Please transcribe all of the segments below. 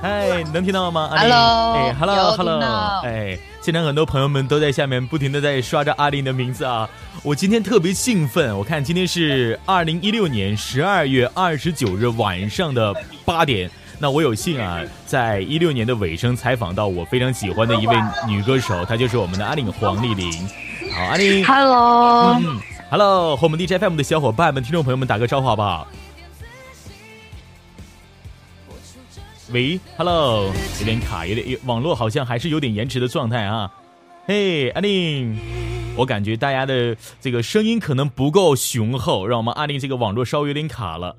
嗨，能听到吗？Hello，哎，Hello，Hello，哎，现场很多朋友们都在下面不停的在刷着阿玲的名字啊。我今天特别兴奋，我看今天是二零一六年十二月二十九日晚上的八点。那我有幸啊，在一六年的尾声采访到我非常喜欢的一位女歌手，她就是我们的阿玲黄丽玲。好，阿玲，Hello，Hello，和我们 DJFM 的小伙伴们、听众朋友们打个招呼好不好？喂，Hello，有点卡，有点网络好像还是有点延迟的状态啊。嘿，阿令，我感觉大家的这个声音可能不够雄厚，让我们阿令这个网络稍微有点卡了。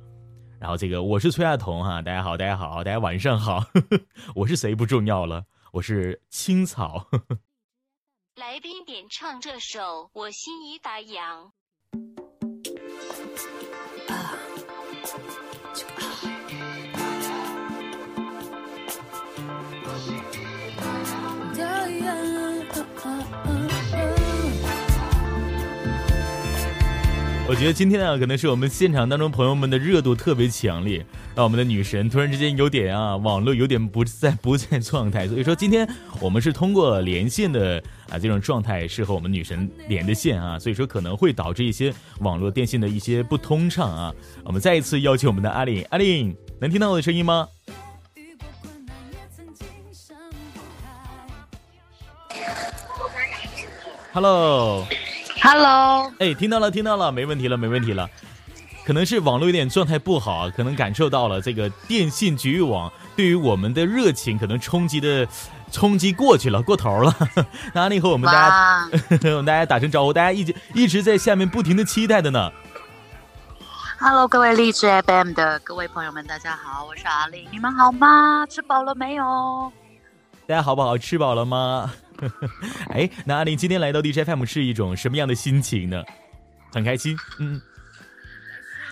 然后这个我是崔亚彤哈，大家好，大家好，大家晚上好。我是谁不重要了，我是青草。来宾点唱这首《我心已打烊》。我觉得今天啊，可能是我们现场当中朋友们的热度特别强烈，让我们的女神突然之间有点啊，网络有点不在不在状态，所以说今天我们是通过连线的啊这种状态是和我们女神连的线啊，所以说可能会导致一些网络电信的一些不通畅啊。我们再一次邀请我们的阿玲，阿玲能听到我的声音吗？Hello。Hello，哎，听到了，听到了，没问题了，没问题了。可能是网络有点状态不好，可能感受到了这个电信局域网对于我们的热情可能冲击的冲击过去了，过头了。那阿丽和我们大家，我们大家打声招呼，大家一直一直在下面不停的期待的呢。Hello，各位荔枝 FM 的各位朋友们，大家好，我是阿丽，你们好吗？吃饱了没有？大家好不好？吃饱了吗？哎，那阿玲今天来到 DJ FM 是一种什么样的心情呢？很开心，嗯，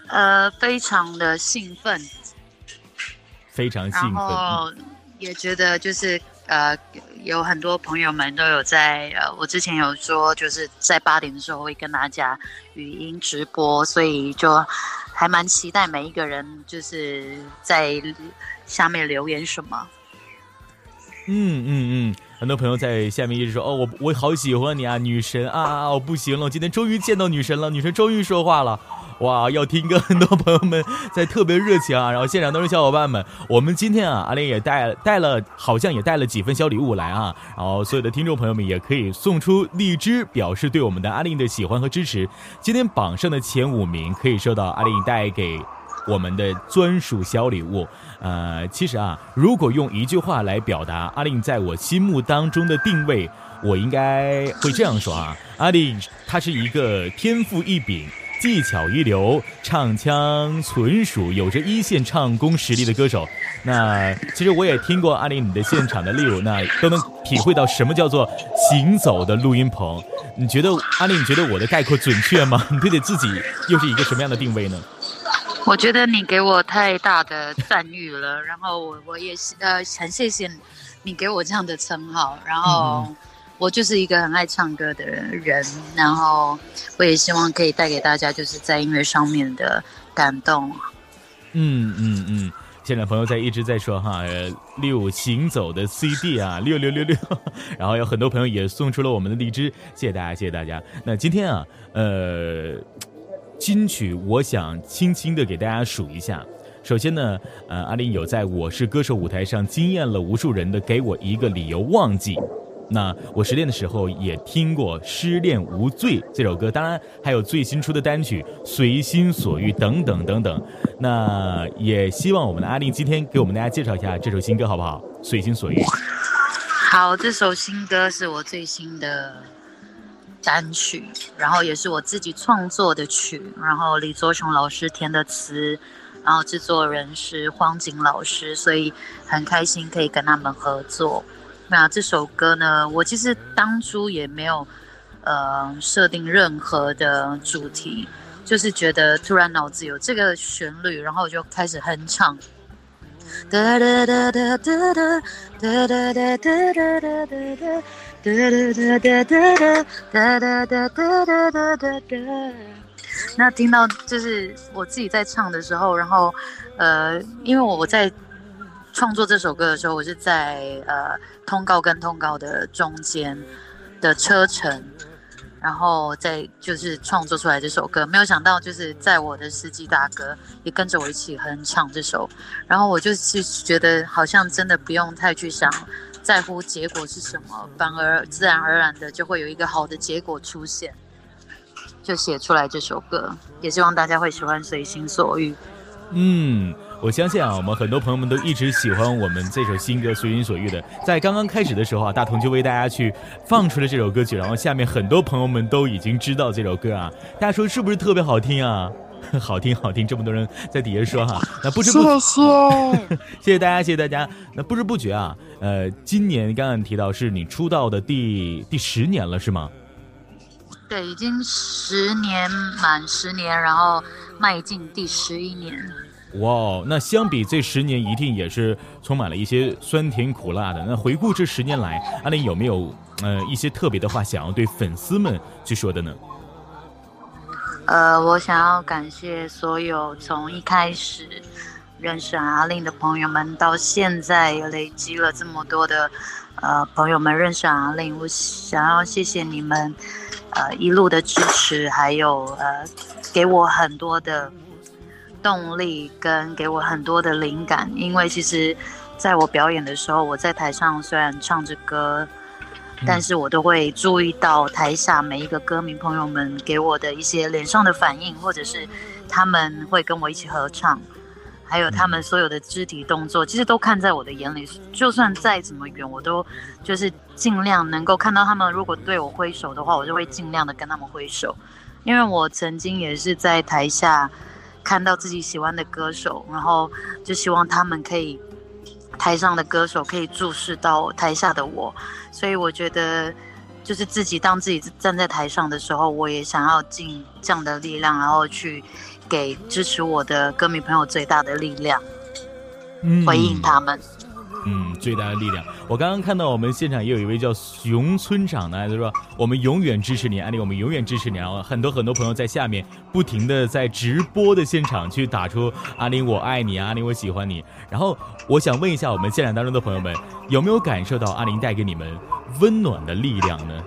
呃，非常的兴奋，非常兴奋，然后也觉得就是呃，有很多朋友们都有在呃，我之前有说就是在八点的时候会跟大家语音直播，所以就还蛮期待每一个人就是在下面留言什么。嗯嗯嗯。很多朋友在下面一直说：“哦，我我好喜欢你啊，女神啊！我不行了，我今天终于见到女神了，女神终于说话了，哇！要听歌，很多朋友们在特别热情啊。然后现场都是小伙伴们，我们今天啊，阿玲也带带了，好像也带了几份小礼物来啊。然后所有的听众朋友们也可以送出荔枝，表示对我们的阿玲的喜欢和支持。今天榜上的前五名可以收到阿玲带给。”我们的专属小礼物，呃，其实啊，如果用一句话来表达阿令在我心目当中的定位，我应该会这样说啊，阿令他是一个天赋异禀、技巧一流、唱腔纯属、有着一线唱功实力的歌手。那其实我也听过阿令你的现场的 live，那都能体会到什么叫做行走的录音棚。你觉得阿令，你觉得我的概括准确吗？你对自己又是一个什么样的定位呢？我觉得你给我太大的赞誉了，然后我我也是呃很谢谢你给我这样的称号，然后我就是一个很爱唱歌的人，然后我也希望可以带给大家就是在音乐上面的感动。嗯嗯嗯，现场朋友在一直在说哈六行走的 CD 啊六六六六，然后有很多朋友也送出了我们的荔枝，谢谢大家谢谢大家。那今天啊呃。金曲，我想轻轻的给大家数一下。首先呢，呃，阿玲有在我是歌手舞台上惊艳了无数人的《给我一个理由忘记》。那我失恋的时候也听过《失恋无罪》这首歌，当然还有最新出的单曲《随心所欲》等等等等。那也希望我们的阿玲今天给我们大家介绍一下这首新歌，好不好？《随心所欲》。好，这首新歌是我最新的。单曲，然后也是我自己创作的曲，然后李卓雄老师填的词，然后制作人是荒井老师，所以很开心可以跟他们合作。那这首歌呢，我其实当初也没有呃设定任何的主题，就是觉得突然脑子有这个旋律，然后就开始哼唱。哒哒哒哒哒哒哒哒哒哒哒哒哒。那听到就是我自己在唱的时候，然后呃，因为我我在创作这首歌的时候，我是在呃通告跟通告的中间的车程，然后再就是创作出来这首歌。没有想到，就是在我的司机大哥也跟着我一起哼唱这首，然后我就是觉得好像真的不用太去想在乎结果是什么，反而自然而然的就会有一个好的结果出现，就写出来这首歌。也希望大家会喜欢《随心所欲》。嗯。我相信啊，我们很多朋友们都一直喜欢我们这首新歌《随心所欲》的。在刚刚开始的时候啊，大同就为大家去放出了这首歌曲，然后下面很多朋友们都已经知道这首歌啊。大家说是不是特别好听啊？好听，好听，这么多人在底下说哈。那不知不觉谢，谢谢大家，谢谢大家。那不知不觉啊，呃，今年刚刚提到是你出道的第第十年了，是吗？对，已经十年满十年，然后迈进第十一年。哇，那相比这十年，一定也是充满了一些酸甜苦辣的。那回顾这十年来，阿林有没有呃一些特别的话想要对粉丝们去说的呢？呃，我想要感谢所有从一开始认识阿令的朋友们，到现在累积了这么多的呃朋友们认识阿令，我想要谢谢你们呃一路的支持，还有呃给我很多的。动力跟给我很多的灵感，因为其实，在我表演的时候，我在台上虽然唱着歌，但是我都会注意到台下每一个歌迷朋友们给我的一些脸上的反应，或者是他们会跟我一起合唱，还有他们所有的肢体动作，其实都看在我的眼里。就算再怎么远，我都就是尽量能够看到他们。如果对我挥手的话，我就会尽量的跟他们挥手，因为我曾经也是在台下。看到自己喜欢的歌手，然后就希望他们可以台上的歌手可以注视到台下的我，所以我觉得就是自己当自己站在台上的时候，我也想要尽这样的力量，然后去给支持我的歌迷朋友最大的力量，回应他们。嗯，最大的力量。我刚刚看到我们现场也有一位叫熊村长的，他说：“我们永远支持你，安利，我们永远支持你。”然后很多很多朋友在下面不停的在直播的现场去打出“阿林我爱你”，“阿林我喜欢你”。然后我想问一下我们现场当中的朋友们，有没有感受到阿林带给你们温暖的力量呢？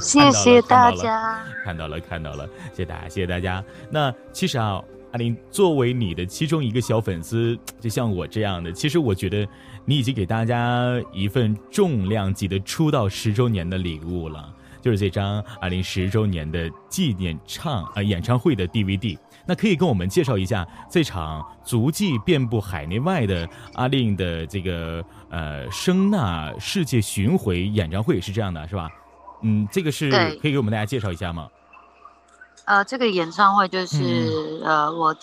谢谢大家，看到了，看到了，谢谢大家，谢谢大家。那其实啊。阿林，作为你的其中一个小粉丝，就像我这样的，其实我觉得你已经给大家一份重量级的出道十周年的礼物了，就是这张阿林十周年的纪念唱啊演唱会的 DVD。那可以跟我们介绍一下这场足迹遍布海内外的阿令的这个呃声呐世界巡回演唱会是这样的，是吧？嗯，这个是可以给我们大家介绍一下吗？呃，这个演唱会就是呃，我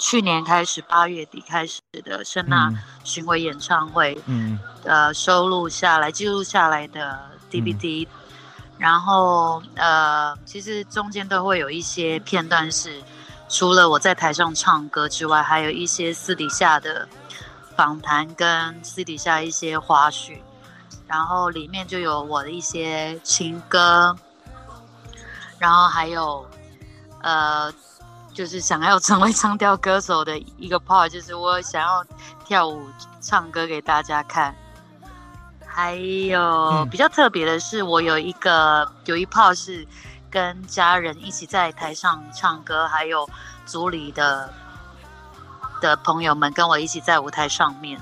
去年开始八月底开始的声呐巡回演唱会，嗯，呃，收录下来记录下来的 DVD，然后呃，其实中间都会有一些片段是除了我在台上唱歌之外，还有一些私底下的访谈跟私底下一些花絮，然后里面就有我的一些情歌，然后还有。呃，就是想要成为唱跳歌手的一个 part，就是我想要跳舞唱歌给大家看。还有比较特别的是，我有一个有一 part 是跟家人一起在台上唱歌，还有组里的的朋友们跟我一起在舞台上面。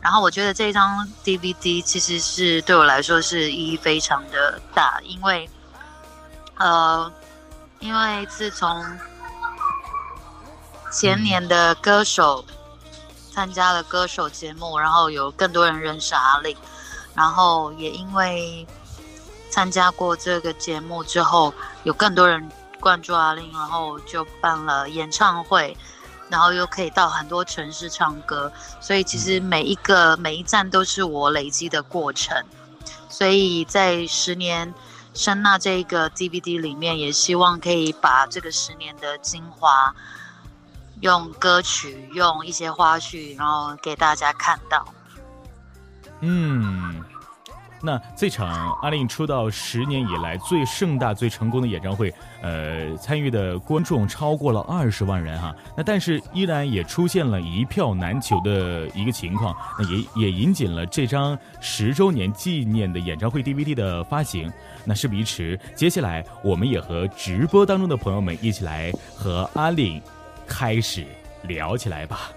然后我觉得这张 DVD 其实是对我来说是意义非常的大，因为呃。因为自从前年的歌手参加了歌手节目，然后有更多人认识阿令，然后也因为参加过这个节目之后，有更多人关注阿令，然后就办了演唱会，然后又可以到很多城市唱歌，所以其实每一个每一站都是我累积的过程，所以在十年。声呐这个 DVD 里面，也希望可以把这个十年的精华，用歌曲，用一些花絮，然后给大家看到。嗯，那这场阿令出道十年以来最盛大、最成功的演唱会，呃，参与的观众超过了二十万人哈。那但是依然也出现了一票难求的一个情况，那也也引紧了这张十周年纪念的演唱会 DVD 的发行。那事不宜迟，接下来我们也和直播当中的朋友们一起来和阿令开始聊起来吧。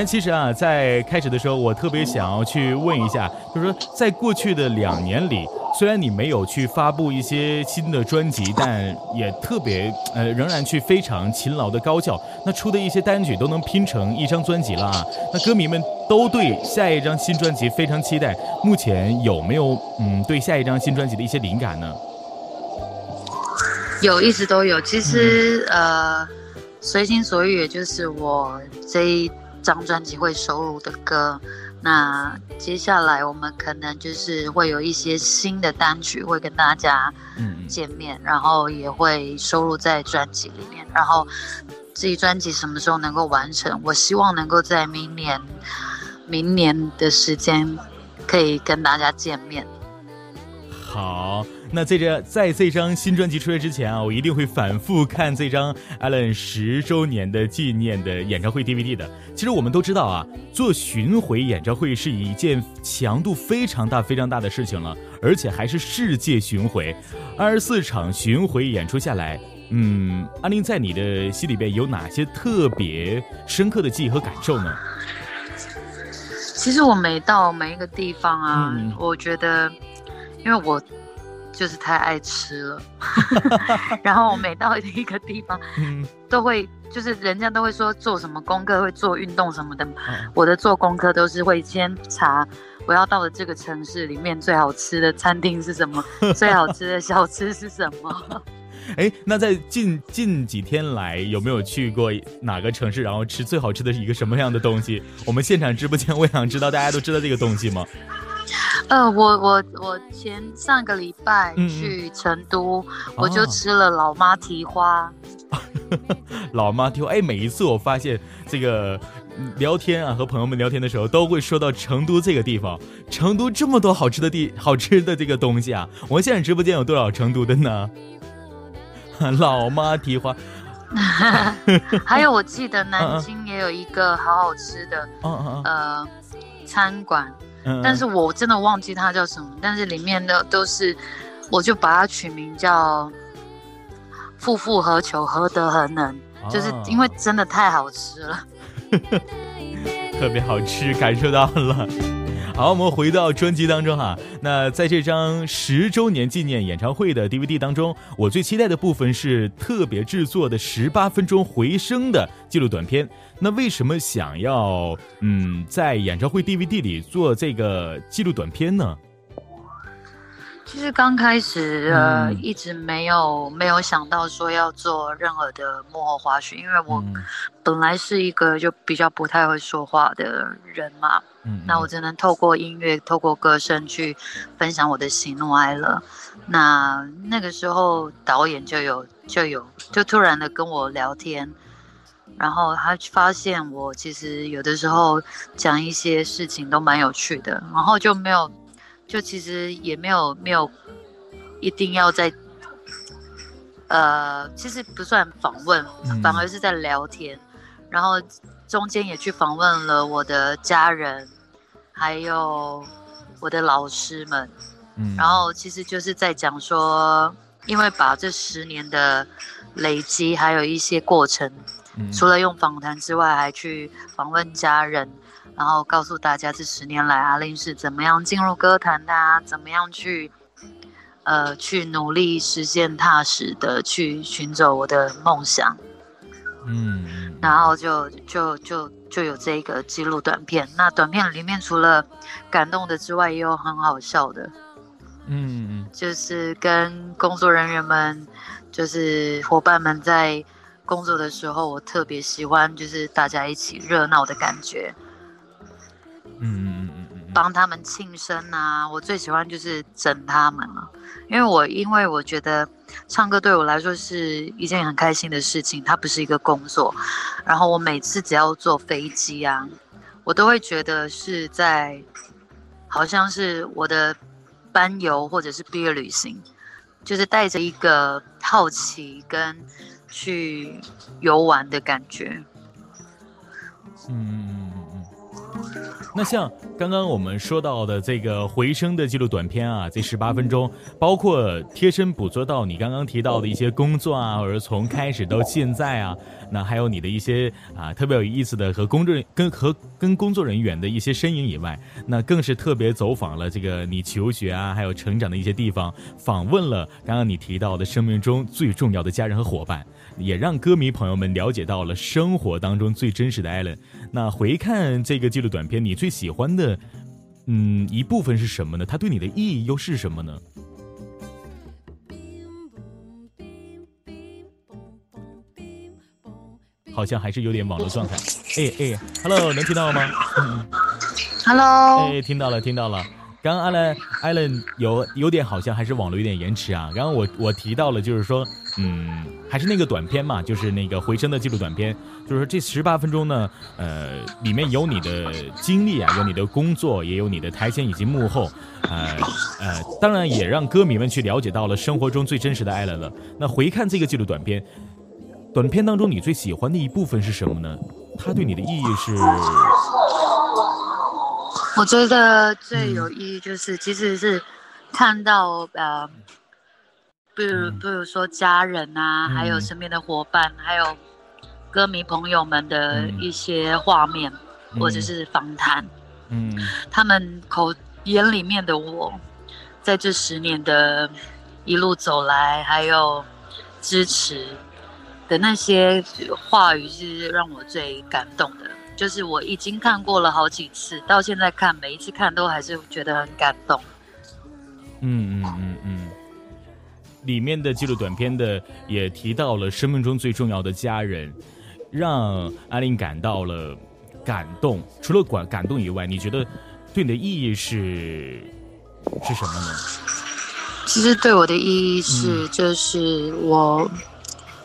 然其实啊，在开始的时候，我特别想要去问一下，就是说，在过去的两年里，虽然你没有去发布一些新的专辑，但也特别呃，仍然去非常勤劳的高教，那出的一些单曲都能拼成一张专辑了啊。那歌迷们都对下一张新专辑非常期待。目前有没有嗯，对下一张新专辑的一些灵感呢？有，一直都有。其实呃，随心所欲，也就是我这一。张专辑会收录的歌，那接下来我们可能就是会有一些新的单曲会跟大家见面，然后也会收录在专辑里面。然后这一专辑什么时候能够完成？我希望能够在明年，明年的时间可以跟大家见面。好。那在这在这张新专辑出来之前啊，我一定会反复看这张 Allen 十周年的纪念的演唱会 DVD 的。其实我们都知道啊，做巡回演唱会是一件强度非常大、非常大的事情了，而且还是世界巡回，二十四场巡回演出下来，嗯，阿玲在你的心里边有哪些特别深刻的记忆和感受呢？其实我每到每一个地方啊，我觉得，因为我。就是太爱吃了 然后我每到一个地方，都会就是人家都会说做什么功课，会做运动什么的。我的做功课都是会先查我要到的这个城市里面最好吃的餐厅是什么，最好吃的小吃是什么。哎，那在近近几天来有没有去过哪个城市，然后吃最好吃的是一个什么样的东西？我们现场直播间，我想知道大家都知道这个东西吗？呃，我我我前上个礼拜去成都，我就吃了老妈蹄花。老妈蹄花，哎，每一次我发现这个聊天啊，和朋友们聊天的时候，都会说到成都这个地方。成都这么多好吃的地，好吃的这个东西啊！我们现在直播间有多少成都的呢？老妈蹄花，还有我记得南京也有一个好好吃的，呃，餐馆。但是我真的忘记它叫什么，但是里面的都是，我就把它取名叫“夫复何求，何德何能”，就是因为真的太好吃了，特别好吃，感受到了。好，我们回到专辑当中哈。那在这张十周年纪念演唱会的 DVD 当中，我最期待的部分是特别制作的十八分钟回声的记录短片。那为什么想要嗯在演唱会 DVD 里做这个记录短片呢？其实刚开始呃一直没有没有想到说要做任何的幕后花絮，因为我本来是一个就比较不太会说话的人嘛，嗯，那我只能透过音乐、透过歌声去分享我的喜怒哀乐。那那个时候导演就有就有就突然的跟我聊天，然后他发现我其实有的时候讲一些事情都蛮有趣的，然后就没有。就其实也没有没有一定要在，呃，其实不算访问，反而是在聊天，然后中间也去访问了我的家人，还有我的老师们，嗯，然后其实就是在讲说，因为把这十年的累积，还有一些过程，除了用访谈之外，还去访问家人。然后告诉大家这十年来阿令是怎么样进入歌坛的，啊怎么样去，呃，去努力实现踏实的去寻找我的梦想。嗯，然后就就就就有这个记录短片。那短片里面除了感动的之外，也有很好笑的。嗯嗯，就是跟工作人员们，就是伙伴们在工作的时候，我特别喜欢就是大家一起热闹的感觉。嗯嗯嗯嗯嗯帮他们庆生啊，我最喜欢就是整他们了，因为我因为我觉得唱歌对我来说是一件很开心的事情，它不是一个工作。然后我每次只要坐飞机啊，我都会觉得是在好像是我的班游或者是毕业旅行，就是带着一个好奇跟去游玩的感觉。嗯嗯嗯嗯。那像刚刚我们说到的这个回声的记录短片啊，这十八分钟，包括贴身捕捉到你刚刚提到的一些工作啊，或者从开始到现在啊，那还有你的一些啊特别有意思的和工作跟和跟工作人员的一些身影以外，那更是特别走访了这个你求学啊，还有成长的一些地方，访问了刚刚你提到的生命中最重要的家人和伙伴。也让歌迷朋友们了解到了生活当中最真实的艾伦。那回看这个纪录短片，你最喜欢的，嗯，一部分是什么呢？它对你的意义又是什么呢？好像还是有点网络状态。哎哎，Hello，能听到吗？Hello。哎，听到了，听到了。刚刚艾伦，艾伦有有点好像还是网络有点延迟啊。然后我我提到了，就是说。嗯，还是那个短片嘛，就是那个回声的记录短片，就是说这十八分钟呢，呃，里面有你的经历啊，有你的工作，也有你的台前以及幕后，呃呃，当然也让歌迷们去了解到了生活中最真实的艾伦了。那回看这个记录短片，短片当中你最喜欢的一部分是什么呢？它对你的意义是？我觉得最有意义就是，其实是看到呃。比如，比如说家人啊，还有身边的伙伴，还有歌迷朋友们的一些画面，或者是访谈，嗯，他们口眼里面的我，在这十年的一路走来，还有支持的那些话语，是让我最感动的。就是我已经看过了好几次，到现在看，每一次看都还是觉得很感动。嗯嗯嗯嗯。里面的记录短片的也提到了生命中最重要的家人，让阿玲感到了感动。除了感感动以外，你觉得对你的意义是是什么呢？其实对我的意义是，就是我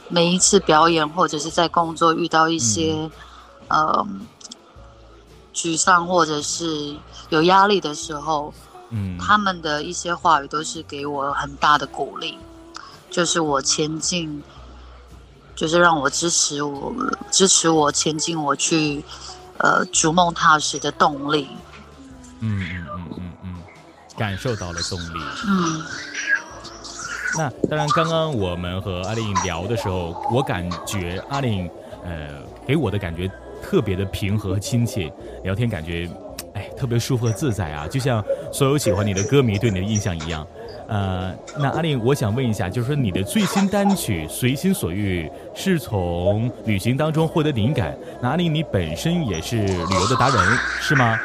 每一次表演或者是在工作遇到一些呃沮丧或者是有压力的时候。嗯，他们的一些话语都是给我很大的鼓励，就是我前进，就是让我支持我，支持我前进，我去，呃，逐梦踏实的动力。嗯嗯嗯嗯嗯，感受到了动力。嗯。那当然，刚刚我们和阿玲聊的时候，我感觉阿玲，呃，给我的感觉特别的平和亲切，聊天感觉。哎，特别舒服和自在啊，就像所有喜欢你的歌迷对你的印象一样。呃，那阿玲，我想问一下，就是说你的最新单曲《随心所欲》是从旅行当中获得灵感？那阿玲，你本身也是旅游的达人，是吗？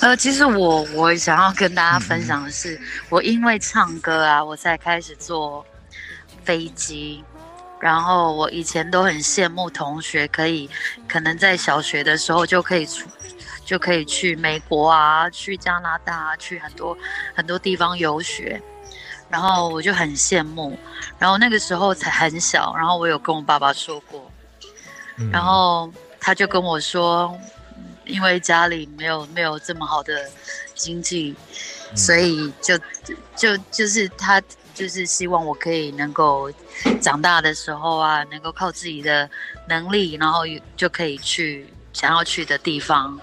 呃，其实我我想要跟大家分享的是，我因为唱歌啊，我才开始坐飞机。然后我以前都很羡慕同学可以，可能在小学的时候就可以出。就可以去美国啊，去加拿大，去很多很多地方游学，然后我就很羡慕。然后那个时候才很小，然后我有跟我爸爸说过，然后他就跟我说，因为家里没有没有这么好的经济，所以就就就是他就是希望我可以能够长大的时候啊，能够靠自己的能力，然后就可以去想要去的地方。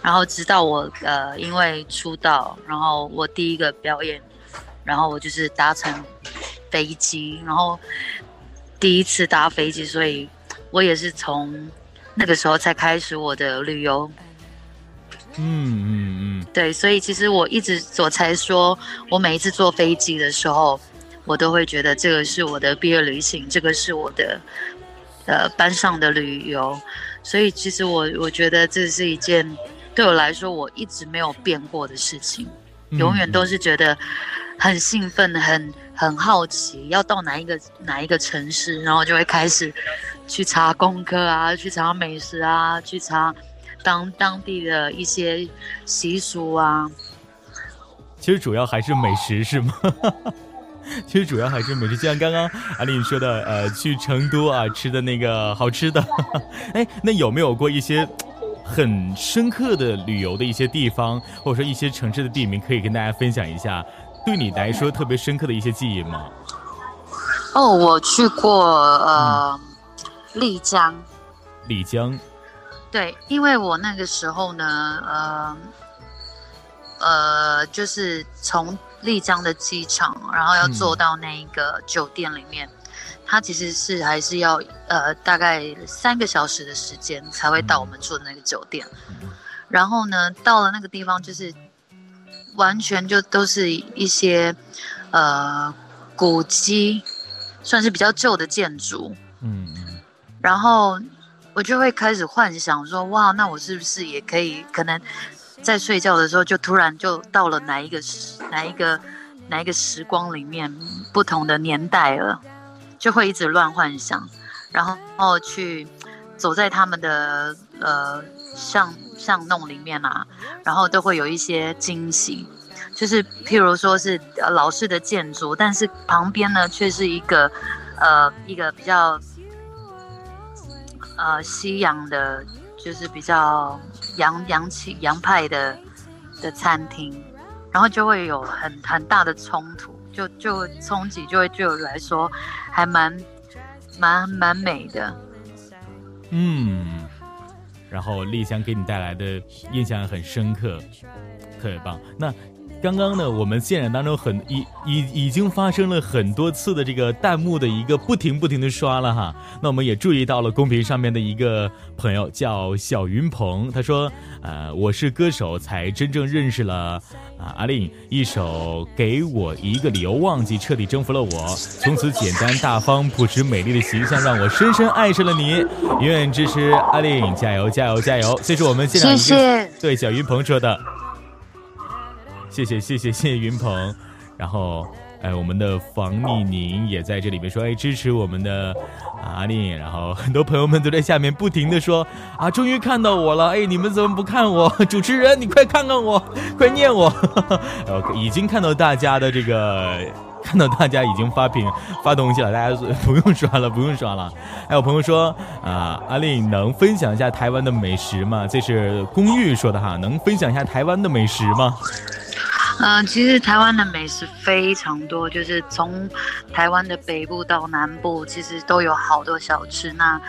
然后直到我呃，因为出道，然后我第一个表演，然后我就是搭乘飞机，然后第一次搭飞机，所以我也是从那个时候才开始我的旅游。嗯嗯嗯。对，所以其实我一直我才说，我每一次坐飞机的时候，我都会觉得这个是我的毕业旅行，这个是我的呃班上的旅游，所以其实我我觉得这是一件。对我来说，我一直没有变过的事情，永远都是觉得很兴奋、很很好奇，要到哪一个哪一个城市，然后就会开始去查功课啊，去查美食啊，去查当当地的一些习俗啊。其实主要还是美食是吗？其实主要还是美食，就像刚刚阿丽说的，呃，去成都啊吃的那个好吃的。哎，那有没有过一些很深刻的旅游的一些地方，或者说一些城市的地名，可以跟大家分享一下？对你来说特别深刻的一些记忆吗？哦，我去过呃丽江。丽江。对，因为我那个时候呢，呃呃，就是从。丽江的机场，然后要坐到那一个酒店里面，它其实是还是要呃大概三个小时的时间才会到我们住的那个酒店。然后呢，到了那个地方就是完全就都是一些呃古迹，算是比较旧的建筑。嗯嗯。然后我就会开始幻想说，哇，那我是不是也可以可能？在睡觉的时候，就突然就到了哪一个时哪一个哪一个时光里面，不同的年代了，就会一直乱幻想，然后去走在他们的呃巷巷弄里面啊，然后都会有一些惊喜，就是譬如说是老式的建筑，但是旁边呢却是一个呃一个比较呃西洋的。就是比较洋洋气洋派的的餐厅，然后就会有很很大的冲突，就就冲击就会对我来说还蛮蛮蛮美的。嗯，然后丽香给你带来的印象很深刻，特别棒。那。刚刚呢，我们现场当中很已已已经发生了很多次的这个弹幕的一个不停不停的刷了哈。那我们也注意到了公屏上面的一个朋友叫小云鹏，他说：“呃，我是歌手，才真正认识了啊阿令，一首给我一个理由忘记，彻底征服了我。从此简单大方、朴实美丽的形象让我深深爱上了你。永远支持阿令，加油加油加油！”这是我们现场谢谢对小云鹏说的。谢谢谢谢谢谢云鹏，然后哎，我们的房丽宁也在这里面说哎支持我们的阿丽，然后很多朋友们都在下面不停的说啊，终于看到我了哎，你们怎么不看我？主持人你快看看我，快念我，已经看到大家的这个，看到大家已经发屏发东西了，大家不用刷了不用刷了。还有朋友说啊，阿丽能分享一下台湾的美食吗？这是公寓说的哈，能分享一下台湾的美食吗？嗯，其实台湾的美食非常多，就是从台湾的北部到南部，其实都有好多小吃。那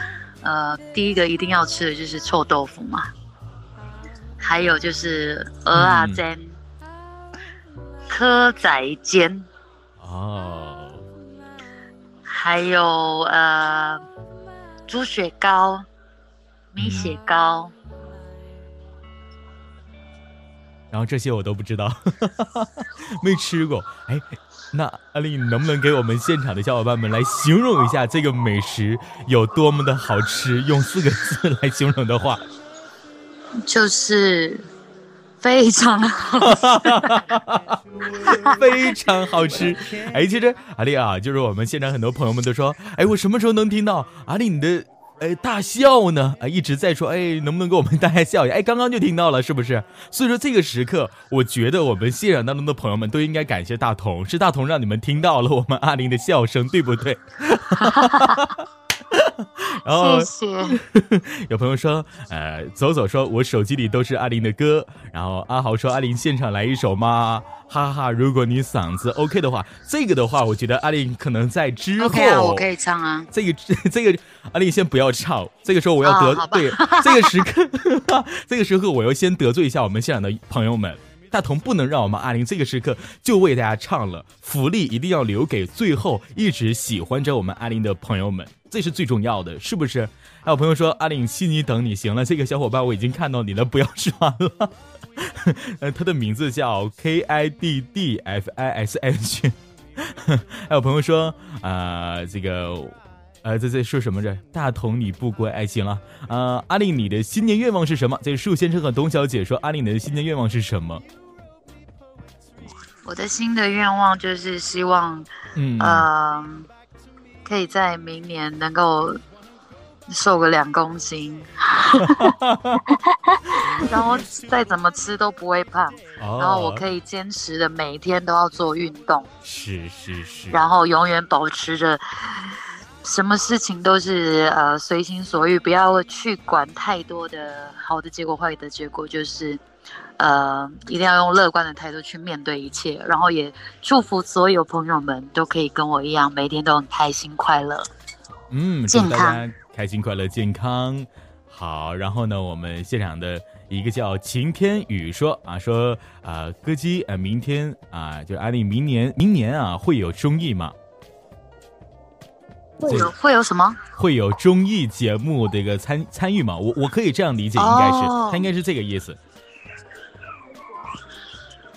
呃，第一个一定要吃的就是臭豆腐嘛，还有就是鹅啊煎、蚵仔煎，哦，还有呃猪血糕、米血糕。然后这些我都不知道，没吃过。哎，那阿丽，你能不能给我们现场的小伙伴们来形容一下这个美食有多么的好吃？用四个字来形容的话，就是非常好吃，非常好吃。哎，其实阿丽啊，就是我们现场很多朋友们都说，哎，我什么时候能听到阿丽你的？哎，大笑呢？啊，一直在说，哎，能不能给我们 大家笑一下？哎，刚刚就听到了，是不是？所以说这个时刻，我觉得我们现场当中的朋友们都应该感谢大同，是大同让你们听到了我们阿玲的笑声，对不对？哈哈哈哈哈 然后谢谢。有朋友说，呃，走走说，我手机里都是阿林的歌。然后阿豪说，阿林现场来一首吗？哈哈，如果你嗓子 OK 的话，这个的话，我觉得阿林可能在之后，OK 啊，我可以唱啊。这个 这个，阿林先不要唱，这个时候我要得对这个时刻，这个时刻我要先得罪一下我们现场的朋友们。大同不能让我们阿玲这个时刻就为大家唱了，福利一定要留给最后一直喜欢着我们阿玲的朋友们，这是最重要的，是不是？还有朋友说阿玲悉尼等你，行了，这个小伙伴我已经看到你了，不要刷了。呃，他的名字叫 K I D D F I S H。还有朋友说，啊，这个，呃，在在说什么着？大同你不乖，哎，行了，啊，阿令你的新年愿望是什么？这个树先生和董小姐说，阿令你的新年愿望是什么？我的新的愿望就是希望，嗯，可以在明年能够瘦个两公斤。然后再怎么吃都不会胖，哦，然后我可以坚持的每天都要做运动，是是是，然后永远保持着什么事情都是呃随心所欲，不要去管太多的好的结果、坏的结果，就是呃一定要用乐观的态度去面对一切，然后也祝福所有朋友们都可以跟我一样，每天都很开心快乐。嗯，健康家开心快乐健康。好，然后呢，我们现场的一个叫晴天雨说啊，说啊，歌姬呃，明天啊，就是安利明年明年啊会有综艺吗？会有会有什么？会有综艺节目的一个参参与吗？我我可以这样理解，应该是哦他应该是这个意思。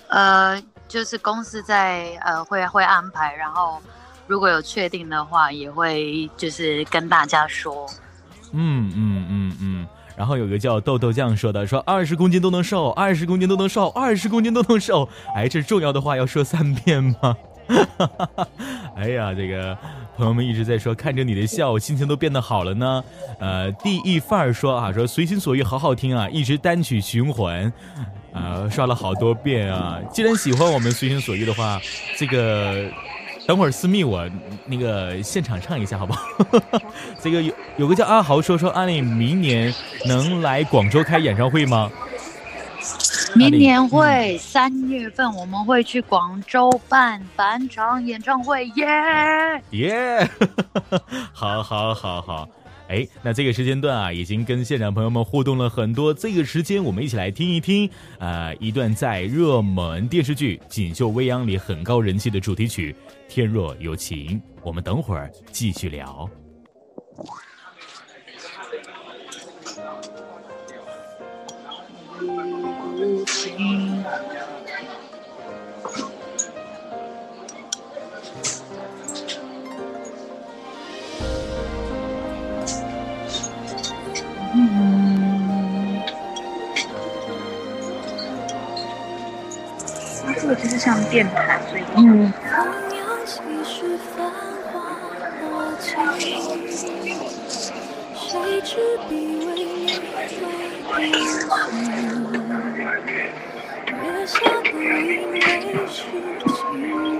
呃，就是公司在呃会会安排，然后如果有确定的话，也会就是跟大家说。嗯嗯嗯嗯。然后有个叫豆豆酱说的，说二十公斤都能瘦，二十公斤都能瘦，二十公斤都能瘦。哎，这重要的话要说三遍吗？哎呀，这个朋友们一直在说，看着你的笑，我心情都变得好了呢。呃，第一范儿说啊，说随心所欲好好听啊，一直单曲循环，啊、刷了好多遍啊。既然喜欢我们随心所欲的话，这个等会儿私密我那个现场唱一下好不好？这个有有个叫阿豪说说安利明年能来广州开演唱会吗？明年会三月份我们会去广州办返场演唱会，耶！耶、好好好好。哎，那这个时间段啊，已经跟现场朋友们互动了很多。这个时间，我们一起来听一听，呃，一段在热门电视剧《锦绣未央》里很高人气的主题曲《天若有情》。我们等会儿继续聊。无情。嗯，那这个就是像电台，所以月下独影泪湿青衣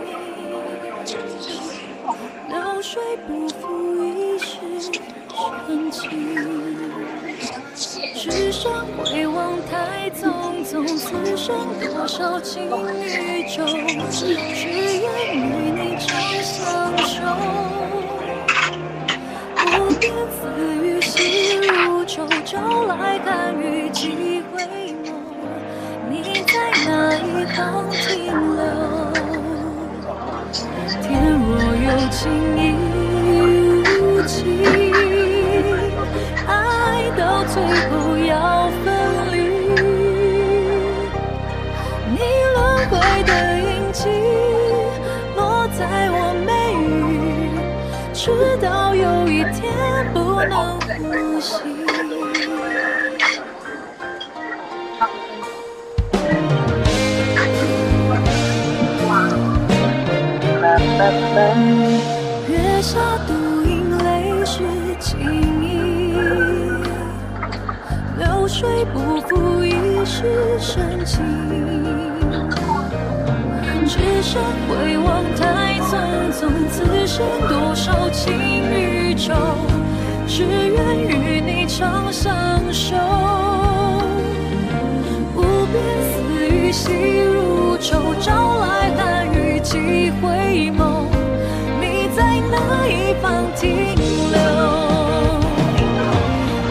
流水不负一世深情只身回望太匆匆此生多少情与仇只愿与你长相守无边丝雨细如愁朝来寒雨几哪一方停留？天若有情亦无情，爱到最后要分离。你轮回的印记落在我眉宇，直到有一天不能月下独饮泪湿青衣，流水不负一世深情。只身回望太匆匆，此生多少情与仇，只愿与你长相守。无边丝雨细如愁，朝来寒雨几回眸，在一方停留，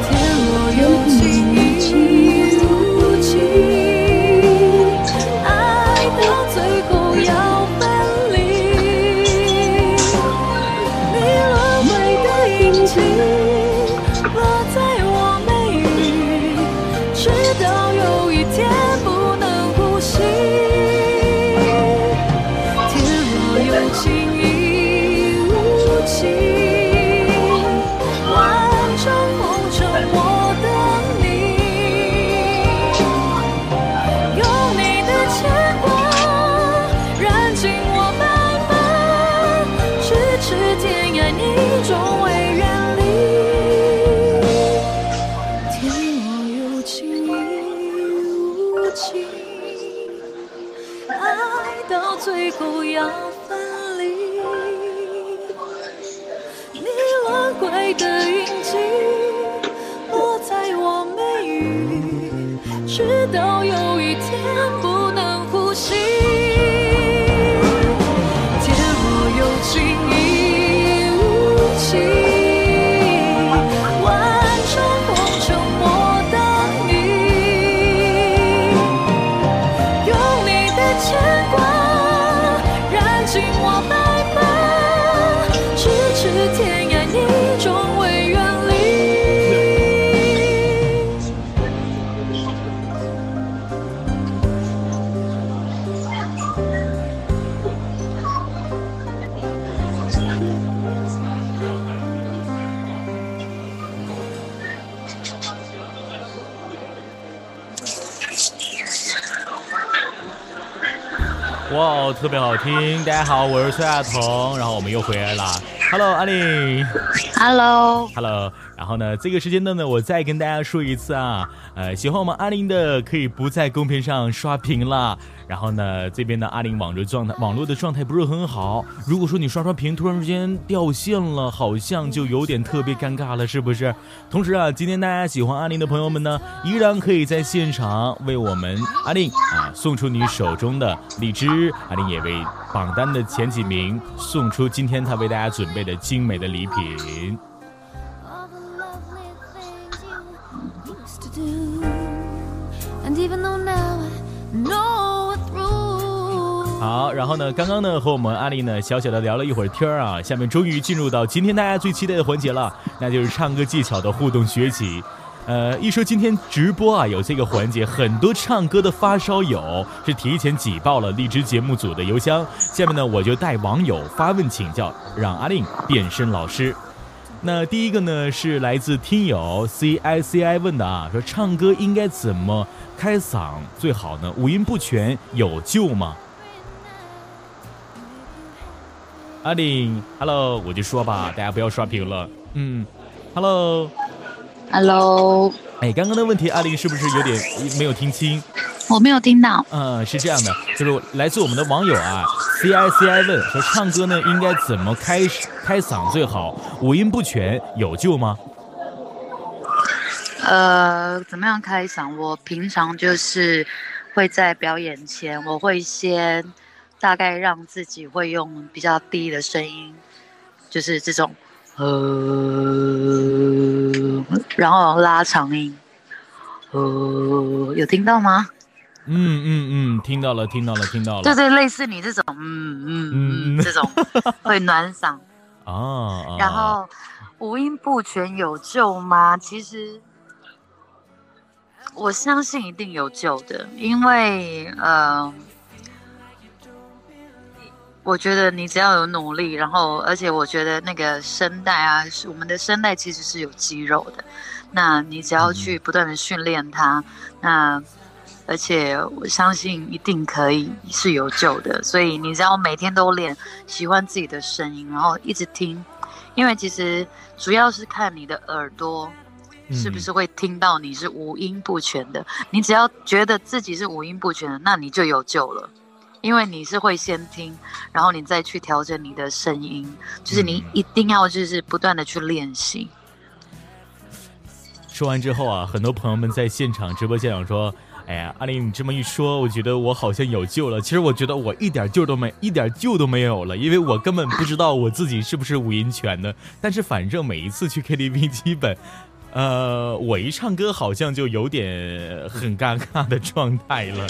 天若有情亦无情。爱到最后要分离，你轮回的印记。哇哦，特别好听！大家好，我是崔亚彤，然后我们又回来了。Hello，阿丽。Hello，Hello，然后呢，这个时间段呢，我再跟大家说一次啊，呃，喜欢我们阿玲的可以不在公屏上刷屏了。然后呢，这边的阿玲网络状态网络的状态不是很好，如果说你刷刷屏突然之间掉线了，好像就有点特别尴尬了，是不是？同时啊，今天大家喜欢阿玲的朋友们呢，依然可以在现场为我们阿玲啊送出你手中的荔枝，阿玲也为榜单的前几名送出今天她为大家准备的精美的礼品。好，然后呢，刚刚呢和我们阿丽呢小小的聊了一会儿天儿啊，下面终于进入到今天大家最期待的环节了，那就是唱歌技巧的互动学习。呃，一说今天直播啊有这个环节，很多唱歌的发烧友是提前挤爆了荔枝节目组的邮箱。下面呢，我就带网友发问请教，让阿令变身老师。那第一个呢是来自听友 C I C I 问的啊，说唱歌应该怎么开嗓最好呢？五音不全有救吗？阿玲，Hello，我就说吧，大家不要刷屏了。嗯，Hello，Hello，哎，刚刚的问题，阿玲是不是有点没有听清？我没有听到。嗯，是这样的，就是来自我们的网友啊，C I C I 问说，唱歌呢应该怎么开开嗓最好？五音不全有救吗？呃，怎么样开嗓？我平常就是会在表演前，我会先大概让自己会用比较低的声音，就是这种呃，然后拉长音，呃，有听到吗？嗯嗯嗯，听到了，听到了，听到了。对对，类似你这种，嗯嗯嗯嗯，这种 会暖嗓。啊，啊然后五音不全有救吗？其实我相信一定有救的，因为呃，我觉得你只要有努力，然后而且我觉得那个声带啊，是我们的声带其实是有肌肉的，那你只要去不断的训练它，那。而且我相信一定可以是有救的，所以你只要每天都练，喜欢自己的声音，然后一直听，因为其实主要是看你的耳朵是不是会听到你是五音不全的。你只要觉得自己是五音不全的，那你就有救了，因为你是会先听，然后你再去调整你的声音，就是你嗯一定要就是不断的去练习。说完之后啊，很多朋友们在现场直播现场说：“哎呀，阿玲，你这么一说，我觉得我好像有救了。其实我觉得我一点救都没，一点救都没有了，因为我根本不知道我自己是不是五音全的。但是反正每一次去 KTV，基本，呃，我一唱歌好像就有点很尴尬的状态了。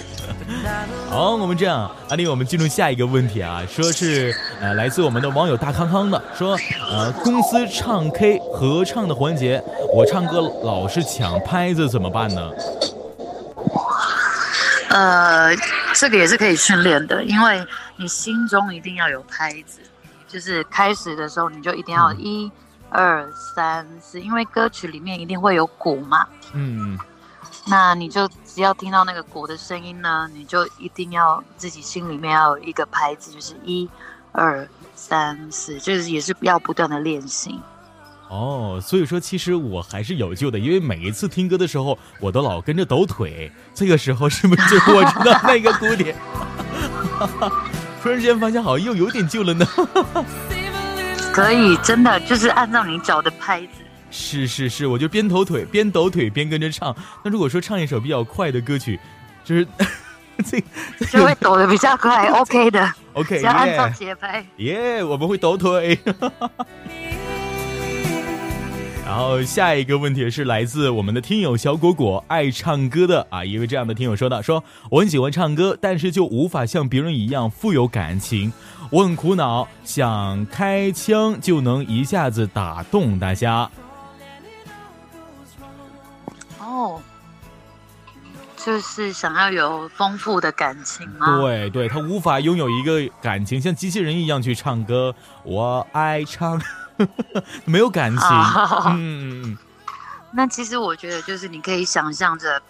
好，我们这样，阿丽，我们进入下一个问题啊，说是呃来自我们的网友大康康的，说呃公司唱 K 合唱的环节，我唱歌老是抢拍子怎么办呢？呃，这个也是可以训练的，因为你心中一定要有拍子，就是开始的时候你就一定要嗯一、二、三、四，因为歌曲里面一定会有鼓嘛，嗯那你就只要听到那个鼓的声音呢，你就一定要自己心里面要有一个拍子，就是一、二、三、四，就是也是要不断的练习。哦，所以说其实我还是有救的，因为每一次听歌的时候，我都老跟着抖腿，这个时候是不是就我知道那个鼓点？突然之间发现好像又有点救了呢。可以，真的就是按照你找的拍子。是是是，我就边抖腿边抖腿边跟着唱。那如果说唱一首比较快的歌曲，就是 这就会抖的比较快，OK 的，OK，只要按照节拍。耶，我们会抖腿。然后下一个问题是来自我们的听友小果果爱唱歌的啊，一位这样的听友说道：说我很喜欢唱歌，但是就无法像别人一样富有感情，我很苦恼，想开枪就能一下子打动大家。哦，就是想要有丰富的感情吗？对对，他无法拥有一个感情，像机器人一样去唱歌。我爱唱，没有感情。啊嗯嗯嗯，那其实我觉得，就是你可以想象着，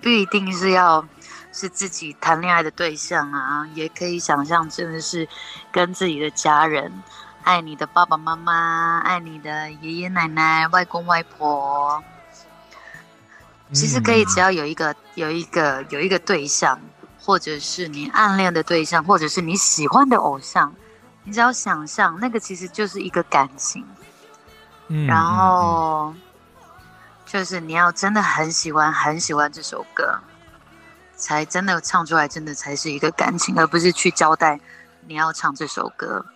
不一定是要是自己谈恋爱的对象啊，也可以想象真的是跟自己的家人，爱你的爸爸妈妈，爱你的爷爷奶奶、外公外婆。其实可以，只要有一个、有一个、有一个对象，或者是你暗恋的对象，或者是你喜欢的偶像，你只要想象，那个其实就是一个感情。嗯然后就是你要真的很喜欢很喜欢这首歌，才真的唱出来，真的才是一个感情，而不是去交代你要唱这首歌。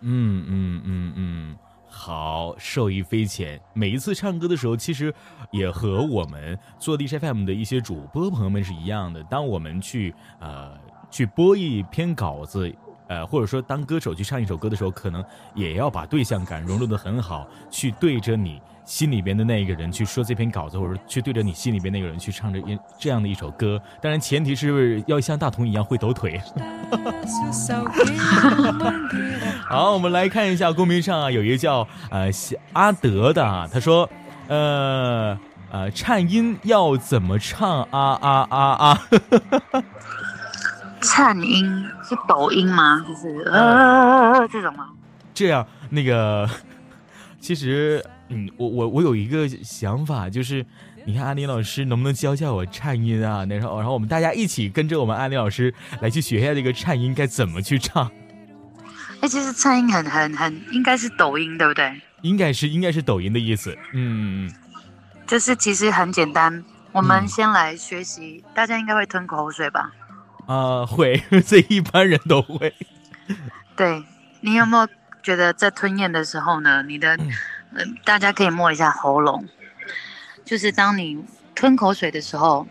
嗯嗯嗯嗯，好，受益匪浅。每一次唱歌的时候，其实也和我们做 DJ FM 的一些主播朋友们是一样的。当我们去呃去播一篇稿子。呃，或者说当歌手去唱一首歌的时候，可能也要把对象感融入的很好，去对着你心里边的那一个人去说这篇稿子，或者去对着你心里边那个人去唱着一这样的一首歌。当然，前提是要像大同一样会抖腿。好，我们来看一下公屏上啊，有一个叫呃阿德的啊，他说，呃呃，颤音要怎么唱啊啊啊啊？颤音是抖音吗？就是呃这种吗？这样那个，其实嗯，我我我有一个想法，就是你看安妮老师能不能教教我颤音啊？然后然后我们大家一起跟着我们安妮老师来去学一下这个颤音该怎么去唱，哎、其实颤音很很很应该是抖音，对不对？应该是应该是抖音的意思。嗯嗯嗯。就是其实很简单，我们嗯先来学习，大家应该会吞口水吧？啊、会，这一般人都会。对你有没有觉得在吞咽的时候呢，你的，嗯、大家可以摸一下喉咙，就是当你吞口水的时候，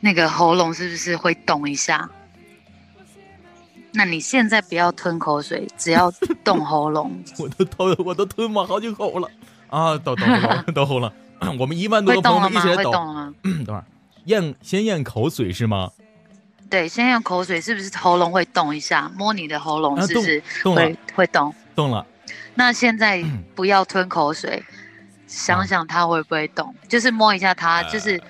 那个喉咙是不是会动一下？那你现在不要吞口水，只要动喉咙，我都吞，我都吞了好几口了啊！都都喉了，都喉了。我们一万多朋友一起来抖。会动了？等会儿，咽先咽口水是吗？对，先咽口水，是不是喉咙会动一下？摸你的喉咙啊是不是会、会动？动了。那现在嗯 不要吞口水，想想它会不会动，就是摸一下它，呃就是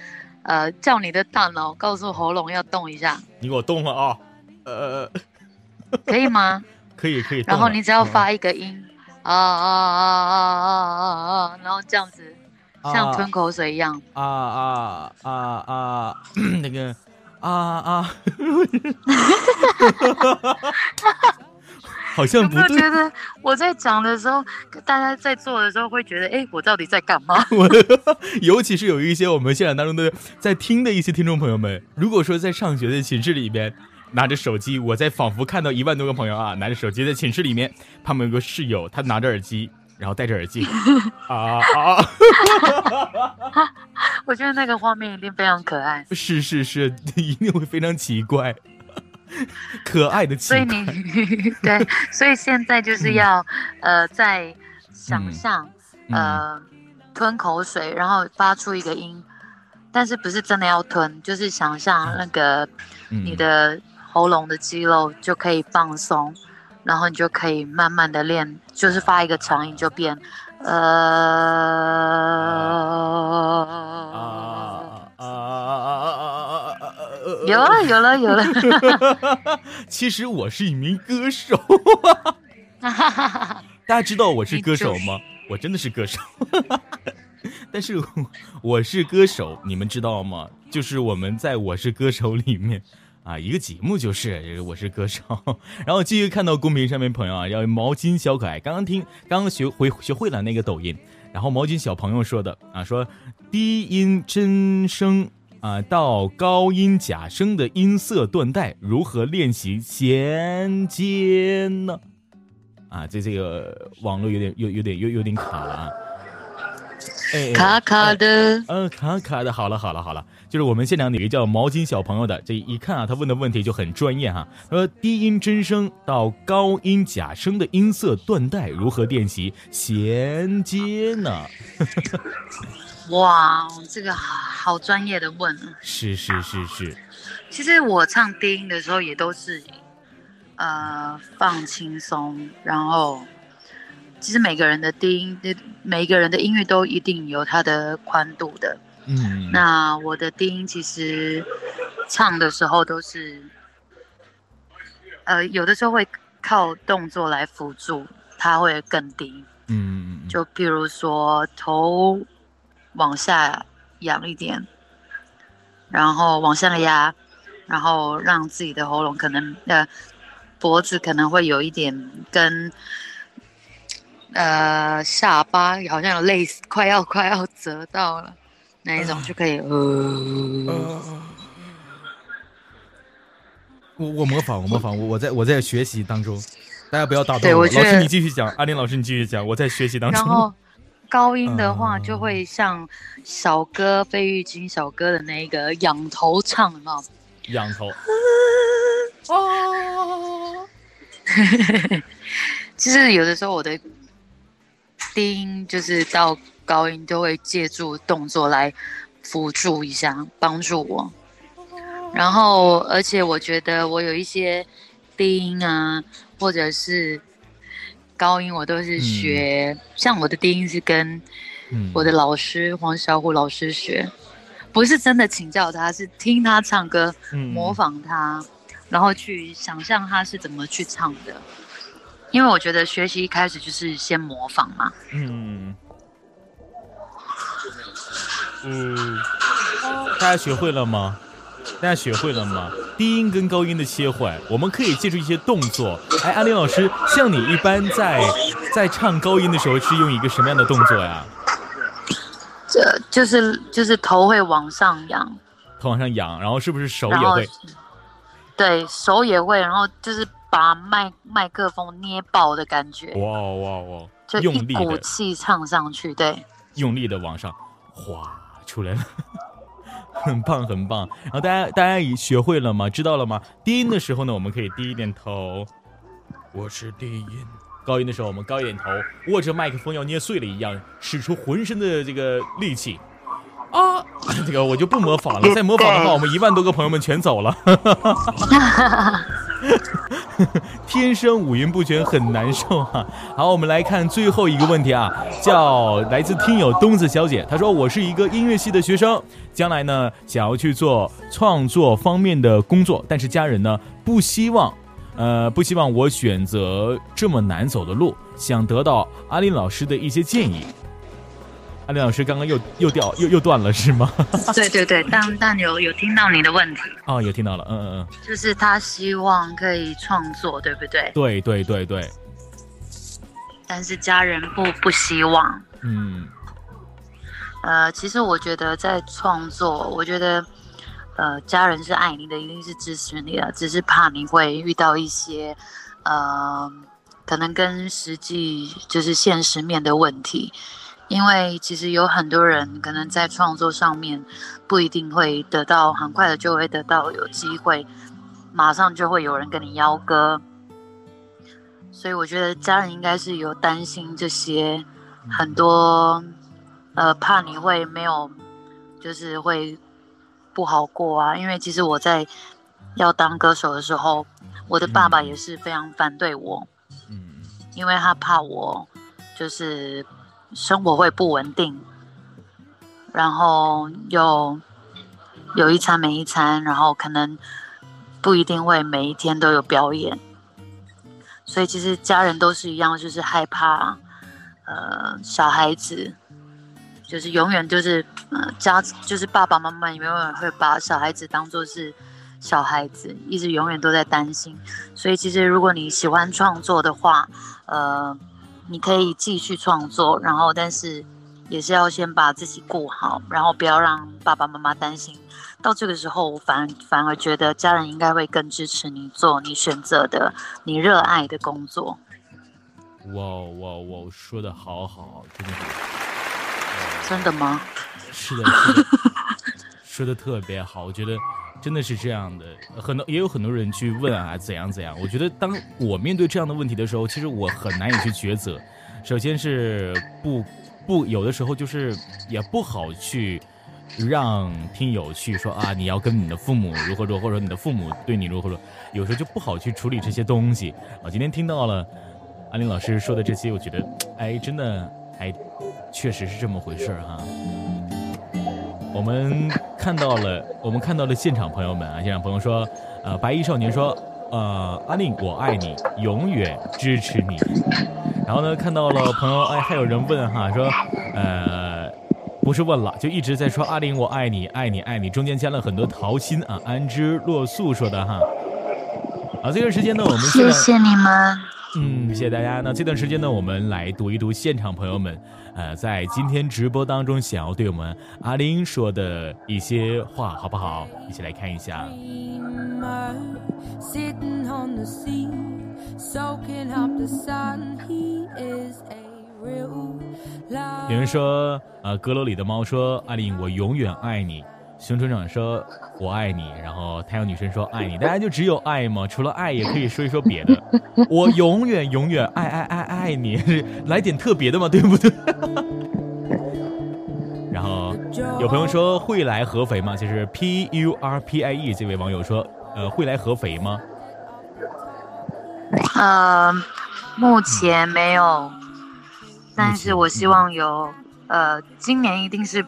呃叫你的大脑告诉喉咙要动一下，你给我动了啊！呃，可以吗？可 以可以。然后你只要发发一个音，啊啊啊啊啊啊啊，然后这样子像吞口水一样，啊啊啊啊，那个啊啊，好像不对。觉得我在讲的时候，大家在做的时候会觉得，哎，我到底在干嘛？我 尤其是有一些我们现场当中的在听的一些听众朋友们，如果说在上学的寝室里边拿着手机，我在仿佛看到一万多个朋友啊拿着手机在寝室里面，他们有个室友，他拿着耳机，然后戴着耳机，啊 啊，我觉得那个画面一定非常可爱。是是是，一定会非常奇怪，可爱的奇所以，你对，所以现在就是要、呃，在想象、嗯呃吞口水，然后发出一个音，但是不是真的要吞，就是想象那个嗯。你的喉咙的肌肉就可以放松，然后你就可以慢慢的练，就是发一个长音就变呃。啊啊啊啊啊！有了，有了，有了！其实我是一名歌手，大家知道我是歌手吗？我真的是歌手，但是我是歌手，你们知道吗？就是我们在我是歌手里面，啊，一个节目就是我是歌手。然后继续看到公屏上面朋友啊，要毛巾小可爱，刚刚听刚刚学会学会了那个抖音，然后毛巾小朋友说的啊，说低音真声啊到高音假声的音色断带如何练习衔接呢？啊，这这个网络有点有有点有有点卡了啊。哎，卡卡的，嗯，卡卡的，好了好了好了，就是我们现场有一个叫毛巾小朋友的，这一看啊，他问的问题就很专业哈。他说低音真声到高音假声的音色断带如何练习衔接呢？哇，这个好专业的问。是是是是。其实我唱低音的时候也都是，呃，放轻松，然后。其实每个人的低音，每个人的音域都一定有它的宽度的。嗯，那我的低音其实唱的时候都是，呃，有的时候会靠动作来辅助，它会更低。嗯，就比如说头往下仰一点，然后往下压，然后让自己的喉咙可能呃脖子可能会有一点跟。呃，下巴好像有类似，快要快要折到了那一种就可以。呃，我我模仿，我模仿，我我在我在学习当中，大家不要打断我。老师你继续讲，阿林老师你继续讲，我在学习当中。然后高音的话就会像小哥费玉清小哥的那个仰头唱的嘛。仰头。哦。其实有的时候我的。低音就是到高音都会借助动作来辅助一下，帮助我。然后，而且我觉得我有一些低音啊，或者是高音，我都是学。像我的低音是跟我的老师黄小虎老师学，不是真的请教他，是听他唱歌，模仿他，然后去想象他是怎么去唱的。因为我觉得学习一开始就是先模仿嘛。嗯。嗯。大家学会了吗？大家学会了吗？低音跟高音的切换，我们可以借助一些动作。哎，阿林老师，像你一般在在唱高音的时候是用一个什么样的动作呀？这就是就是头会往上扬。头往上扬，然后是不是手也会？对手也会，然后就是。把麦麦克风捏爆的感觉，哇哇哇！就一股气唱上去，对，用力的往上，哗出来了，很棒很棒。然后大家大家已学会了吗？知道了吗？低音的时候呢，我们可以低一点头，我是低音；高音的时候，我们高一点头，握着麦克风要捏碎了一样，使出浑身的这个力气。啊，这个我就不模仿了，再模仿的话，我们一万多个朋友们全走了。天生五音不全很难受啊！好，我们来看最后一个问题啊，叫来自听友东子小姐，她说：“我是一个音乐系的学生，将来呢想要去做创作方面的工作，但是家人呢不希望，呃不希望我选择这么难走的路，想得到阿林老师的一些建议。”阿林老师刚刚又又掉又又断了是吗？对对对，但但有有听到你的问题哦，有听到了，嗯嗯嗯，就是他希望可以创作，对不对？对对对对，但是家人不不希望，嗯，呃，其实我觉得在创作，我觉得呃，家人是爱你的，一定是支持你的，只是怕你会遇到一些呃，可能跟实际就是现实面的问题。因为其实有很多人可能在创作上面不一定会得到很快的就会得到有机会，马上就会有人跟你邀歌，所以我觉得家人应该是有担心这些很多，呃，怕你会没有，就是会不好过啊。因为其实我在要当歌手的时候，我的爸爸也是非常反对我，嗯，因为他怕我就是。生活会不稳定，然后又有一餐没一餐，然后可能不一定会每一天都有表演，所以其实家人都是一样，就是害怕，呃，小孩子就是永远就是呃家就是爸爸妈妈永远会把小孩子当做是小孩子，一直永远都在担心。所以其实如果你喜欢创作的话，呃，你可以继续创作，然后但是也是要先把自己顾好，然后不要让爸爸妈妈担心。到这个时候，我反反而觉得家人应该会更支持你做你选择的、你热爱的工作。哇哇哇，说的好好，真的是。真的吗？是的，是的，说的特别好。我觉得真的是这样的，很多也有很多人去问啊，怎样怎样。我觉得当我面对这样的问题的时候，其实我很难以去抉择。首先是不不，有的时候就是也不好去。让听友去说啊，你要跟你的父母如何如何，或者你的父母对你如何如何，有时候就不好去处理这些东西啊。今天听到了阿林老师说的这些，我觉得，哎，真的，哎，确实是这么回事儿哈。我们看到了，我们看到了现场朋友们啊，现场朋友说，呃，白衣少年说，呃，阿令，我爱你，永远支持你。然后呢，看到了朋友，哎，还有人问哈，说，呃。不是问了，就一直在说阿玲，我爱你，爱你，爱你。中间加了很多桃心啊，安之若素说的哈。啊，这段时间呢，我们谢谢你们，嗯，谢谢大家。那这段时间呢，我们来读一读现场朋友们，呃，在今天直播当中想要对我们阿玲说的一些话，好不好？一起来看一下。有人说，呃，阁楼里的猫说：“阿玲，我永远爱你。”熊村长说：“我爱你。”然后太阳女神说：“爱你。”大家就只有爱吗？除了爱，也可以说一说别的。我永远永远爱爱爱爱你，来点特别的嘛，对不对？然后有朋友说：“会来合肥吗？”就是 P U R P I E 这位网友说：“呃，会来合肥吗？”呃，目前没有。但是我希望有，呃，今年一定是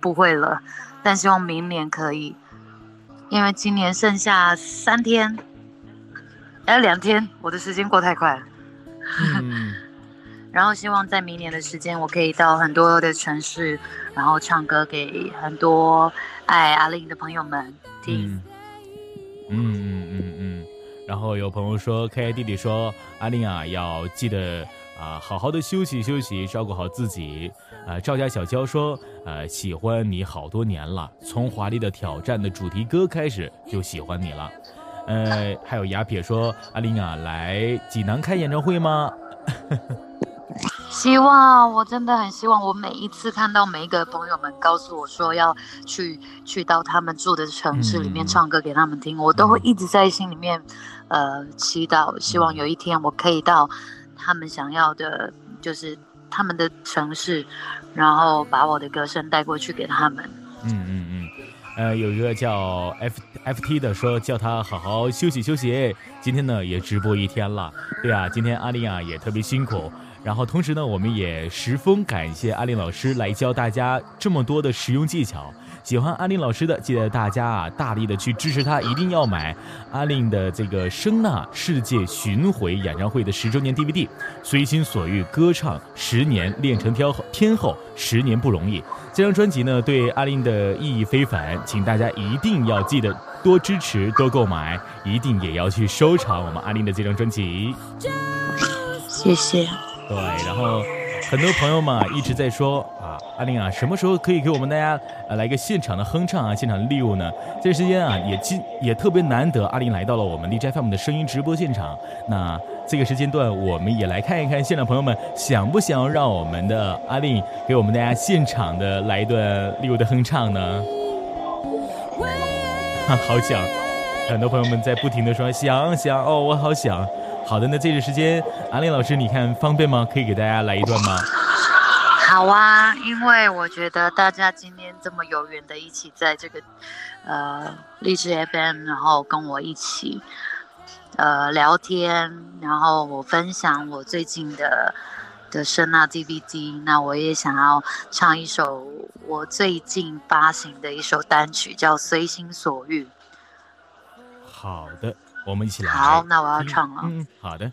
不会了，但希望明年可以，因为今年剩下三天，还有两天，我的时间过太快了。嗯。然后希望在明年的时间，我可以到很多的城市，然后唱歌给很多爱阿玲的朋友们听。嗯嗯嗯嗯。然后有朋友说，K I 弟弟说，阿玲啊，要记得。啊，好好的休息休息，照顾好自己。呃，赵家小娇说，呃，喜欢你好多年了，从《华丽的挑战》的主题歌开始就喜欢你了。呃，还有雅撇说，阿玲啊，来济南开演唱会吗？希望，我真的很希望。我每一次看到每一个朋友们告诉我说要去去到他们住的城市里面唱歌给他们听，我都会一直在心里面，呃，祈祷，希望有一天我可以到。他们想要的就是他们的城市，然后把我的歌声带过去给他们。嗯嗯嗯，呃，有一个叫 F F T 的说叫他好好休息休息。今天呢也直播一天了，对啊，今天阿丽啊也特别辛苦。然后同时呢，我们也十分感谢阿丽老师来教大家这么多的实用技巧。喜欢阿令老师的，记得大家啊，大力的去支持他，一定要买阿令的这个声呐世界巡回演唱会的十周年 DVD，随心所欲歌唱十年，练成天后，天后十年不容易。这张专辑呢，对阿令的意义非凡，请大家一定要记得多支持，多购买，一定也要去收藏我们阿令的这张专辑。谢谢。对，然后很多朋友们一直在说啊。阿玲啊，什么时候可以给我们大家呃来一个现场的哼唱啊，现场的 live 呢？这时间啊也今也特别难得，阿玲来到了我们 DJ FM 的声音直播现场。那这个时间段，我们也来看一看现场朋友们想不想要让我们的阿玲给我们大家现场的来一段 live 的哼唱呢？好想，很多朋友们在不停的说想想哦，我好想。好的，那这个时间，阿玲老师，你看方便吗？可以给大家来一段吗？好啊，因为我觉得大家今天这么有缘的一起在这个，呃，励志 FM，然后跟我一起，呃，聊天，然后我分享我最近的的声纳 DVD，那我也想要唱一首我最近发行的一首单曲，叫《随心所欲》。好的，我们一起来。好，那我要唱了。嗯，好的。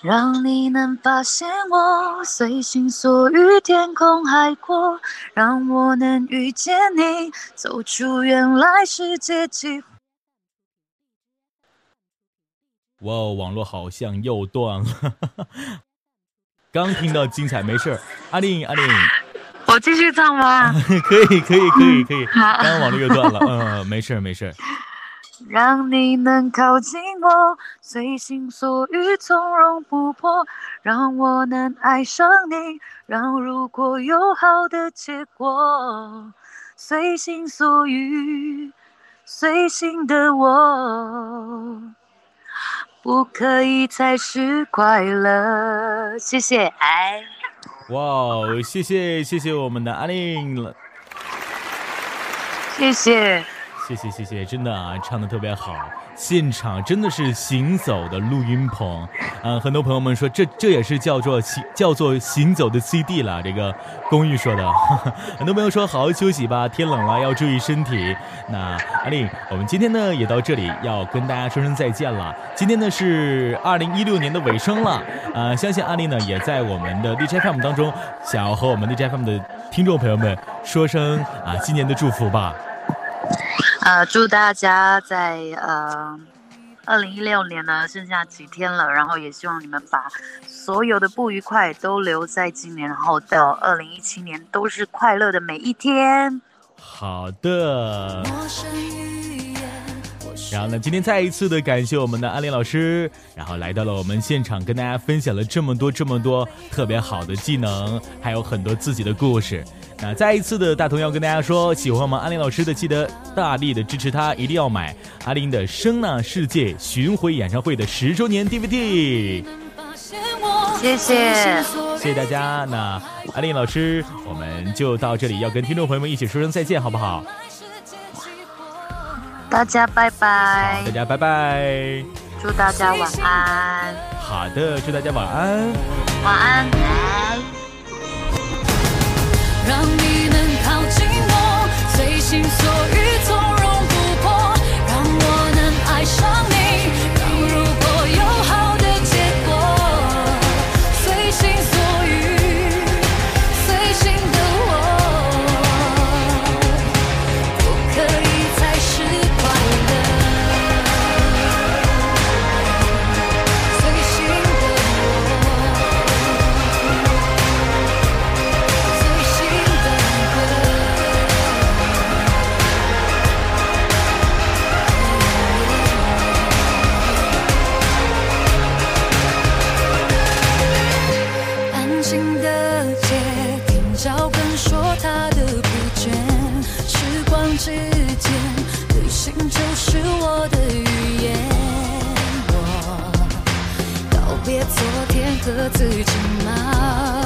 让你能发现我随心所欲，天空海阔，让我能遇见你，走出原来世界。哇哦，网络好像又断了。刚听到精彩，没事儿。阿令，阿令，我继续唱吗？可以，可以，可以，可以。好刚刚网络又断了，嗯，没事儿，没事儿。让你能靠近我，随心所欲，从容不迫，让我能爱上你，让如果有好的结果，随心所欲，随心的我，不可以才是快乐。谢谢，哎，哇哦，谢谢，谢谢我们的阿令了。谢谢。谢谢谢谢，真的啊，唱的特别好，现场真的是行走的录音棚，嗯、很多朋友们说这这也是叫做行叫做行走的 CD 了，这个公寓说的，很多朋友说好好休息吧，天冷了要注意身体。那阿丽，我们今天呢也到这里要跟大家说声再见了，今天呢是二零一六年的尾声了，呃，相信阿丽呢也在我们的 DJ FM 当中，想要和我们 DJ FM 的听众朋友们说声啊新年的祝福吧。呃，祝大家在呃二零一六年呢剩下几天了，然后也希望你们把所有的不愉快都留在今年，然后到二零一七年都是快乐的每一天。好的。然后呢，今天再一次的感谢我们的阿林老师，然后来到了我们现场，跟大家分享了这么多这么多特别好的技能，还有很多自己的故事。那再一次的大同要跟大家说，喜欢我们阿林老师的，记得大力的支持他，一定要买阿林的《声呐世界》巡回演唱会的十周年 DVD。谢谢谢谢大家。那阿林老师，我们就到这里，要跟听众朋友们一起说声再见，好不好？大家拜拜大，家拜拜。祝大家晚安，好的，祝大家晚安。晚安，来。让你能靠近我，随心所欲，从容不迫，让我能爱上和自己冒